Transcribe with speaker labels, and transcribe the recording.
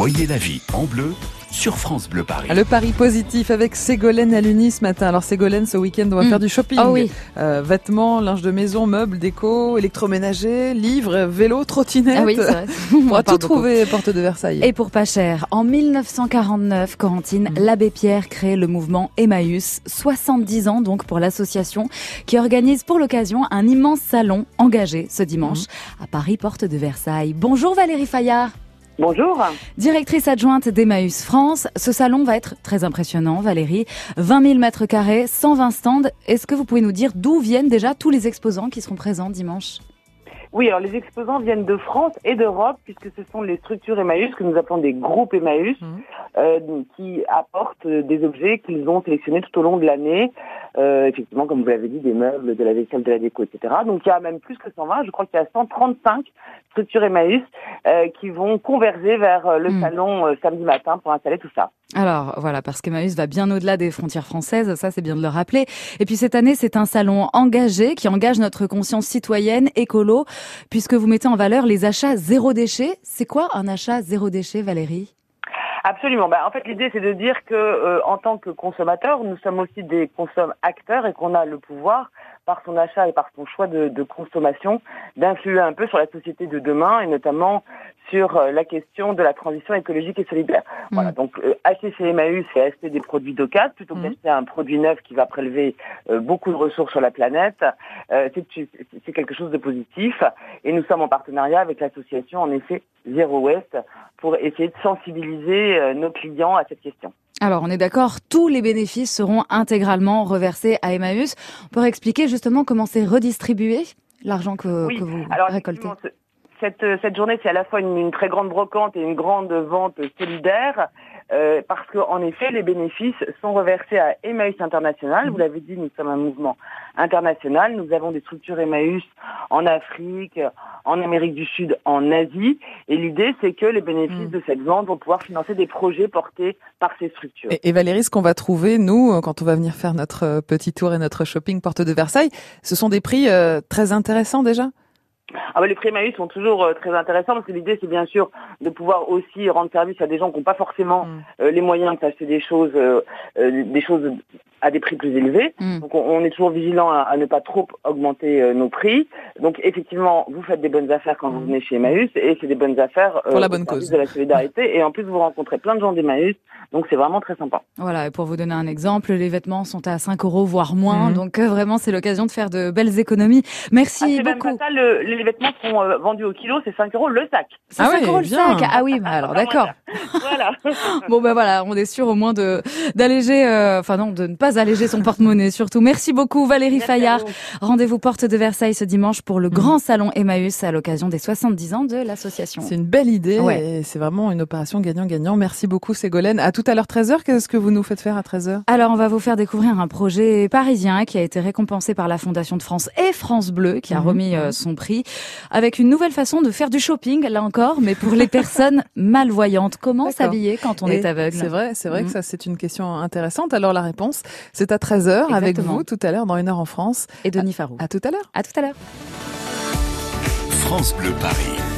Speaker 1: Voyez la vie en bleu sur France Bleu Paris.
Speaker 2: Le pari positif avec Ségolène à l'Uni ce matin. Alors Ségolène, ce week-end, on va
Speaker 3: Mm.
Speaker 2: faire du shopping.
Speaker 3: Ah oui.
Speaker 2: Euh, vêtements, linge de maison, meubles, déco, électroménager, livres, vélo, trottinette.
Speaker 3: Ah oui.
Speaker 2: On
Speaker 3: parle
Speaker 2: tout
Speaker 3: beaucoup.
Speaker 2: trouver porte de Versailles.
Speaker 3: Et pour pas cher, en 1949, Corentine,
Speaker 2: Mm.
Speaker 3: l'abbé Pierre crée le mouvement Emmaüs, 70 ans donc pour l'association qui organise pour l'occasion un immense salon engagé ce dimanche
Speaker 2: Mm.
Speaker 3: à Paris, porte de Versailles. Bonjour Valérie Fayard.
Speaker 4: Bonjour.
Speaker 3: Directrice adjointe d'Emmaüs France, ce salon va être très impressionnant, Valérie. 20 000 mètres carrés, 120 stands. Est-ce que vous pouvez nous dire d'où viennent déjà tous les exposants qui seront présents dimanche?
Speaker 4: Oui, alors les exposants viennent de France et d'Europe puisque ce sont les structures Emmaüs que nous appelons des groupes Emmaüs
Speaker 2: Mhm.
Speaker 4: euh, qui apportent des objets qu'ils ont sélectionnés tout au long de l'année. Euh, effectivement, comme vous l'avez dit, des meubles, de la vaisselle, de la déco, etc. Donc il y a même plus que 120, je crois qu'il y a 135 structures Emmaüs euh, qui vont converger vers le
Speaker 3: Mhm.
Speaker 4: salon samedi matin pour installer tout ça.
Speaker 3: Alors voilà, parce qu'Emmaüs va bien au-delà des frontières françaises, ça c'est bien de le rappeler. Et puis cette année, c'est un salon engagé qui engage notre conscience citoyenne, écolo, puisque vous mettez en valeur les achats zéro déchet. C'est quoi un achat zéro déchet, Valérie?
Speaker 4: Absolument. Bah, en fait, l'idée, c'est de dire que, euh, en tant que consommateur, nous sommes aussi des consommateurs acteurs et qu'on a le pouvoir, par son achat et par son choix de, de consommation, d'influer un peu sur la société de demain et notamment sur euh, la question de la transition écologique et solidaire. Voilà. Donc, euh, acheter chez Emmaüs, c'est acheter des produits d'occasion plutôt que
Speaker 2: Mhm.
Speaker 4: d'acheter un produit neuf qui va prélever euh, beaucoup de ressources sur la planète. Euh, c'est c'est quelque chose de positif. Et nous sommes en partenariat avec l'association, en effet, Zero Waste, pour essayer de sensibiliser euh, nos clients à cette question.
Speaker 3: Alors on est d'accord, tous les bénéfices seront intégralement reversés à Emmaüs. On peut expliquer justement comment c'est redistribué l'argent que,
Speaker 4: Oui.
Speaker 3: que vous
Speaker 4: Alors,
Speaker 3: récoltez
Speaker 4: cette, euh, cette journée, c'est à la fois une, une très grande brocante et une grande vente solidaire, euh, parce qu'en effet, les bénéfices sont reversés à Emmaüs International. Vous l'avez dit, nous sommes un mouvement international. Nous avons des structures Emmaüs en Afrique, en Amérique du Sud, en Asie. Et l'idée, c'est que les bénéfices
Speaker 2: Mm.
Speaker 4: de cette vente vont pouvoir financer des projets portés par ces structures.
Speaker 2: Et, et Valérie, ce qu'on va trouver, nous, euh, quand on va venir faire notre euh, petit tour et notre shopping porte de Versailles, ce sont des prix euh, très intéressants déjà?
Speaker 4: Ah bah, les prix Emmaüs sont toujours euh, très intéressants parce que l'idée c'est bien sûr de pouvoir aussi rendre service à des gens qui n'ont pas forcément
Speaker 2: Mm.
Speaker 4: euh, les moyens d'acheter des choses, euh, euh, des choses à des prix plus élevés.
Speaker 3: Mm.
Speaker 4: Donc on, on est toujours vigilant à, à ne pas trop augmenter euh, nos prix. Donc effectivement, vous faites des bonnes affaires quand vous
Speaker 2: Mm.
Speaker 4: venez chez Emmaüs et c'est des bonnes affaires euh,
Speaker 2: Pour la bonne cause.
Speaker 4: de la solidarité et en plus vous rencontrez plein de gens d'Emmaüs. Donc c'est vraiment très sympa.
Speaker 3: Voilà, et pour vous donner un exemple, les vêtements sont à 5 euros, voire moins.
Speaker 2: Mhm.
Speaker 3: Donc euh, vraiment, c'est l'occasion de faire de belles économies. Merci
Speaker 4: ah, même
Speaker 3: beaucoup.
Speaker 4: pas ça, le- les vêtements sont euh, vendus au kilo, c'est 5 euros le sac.
Speaker 3: C'est
Speaker 2: Ah
Speaker 3: 5
Speaker 2: ouais,
Speaker 3: euros le sac. Ah oui, bah alors d'accord.
Speaker 4: voilà.
Speaker 3: Bon ben voilà, on est sûr au moins de d'alléger, euh, enfin non, de ne pas alléger son porte-monnaie surtout. Merci beaucoup Valérie
Speaker 4: Merci
Speaker 3: Fayard.
Speaker 4: vous.
Speaker 3: Rendez-vous porte de Versailles ce dimanche pour le
Speaker 2: Mhm.
Speaker 3: grand salon Emmaüs à l'occasion des 70 ans de l'association.
Speaker 2: C'est une belle idée
Speaker 3: Ouais.
Speaker 2: et c'est vraiment une opération gagnant-gagnant. Merci beaucoup Ségolène. À tout à l'heure 13h, qu'est-ce que vous nous faites faire à 13h
Speaker 3: Alors, on va vous faire découvrir un projet parisien qui a été récompensé par la Fondation de France et France Bleu, qui a
Speaker 2: Mhm.
Speaker 3: remis euh, son prix, avec une nouvelle façon de faire du shopping, là encore, mais pour les personnes malvoyantes. Comment s'habiller quand on
Speaker 2: Et
Speaker 3: est aveugle?
Speaker 2: C'est vrai, c'est vrai que ça c'est une question intéressante. Alors la réponse, c'est à 13h avec vous tout à l'heure dans une heure en France.
Speaker 3: Et Denis Farou.
Speaker 2: À tout à l'heure.
Speaker 3: À tout à l'heure.
Speaker 1: France Bleu Paris.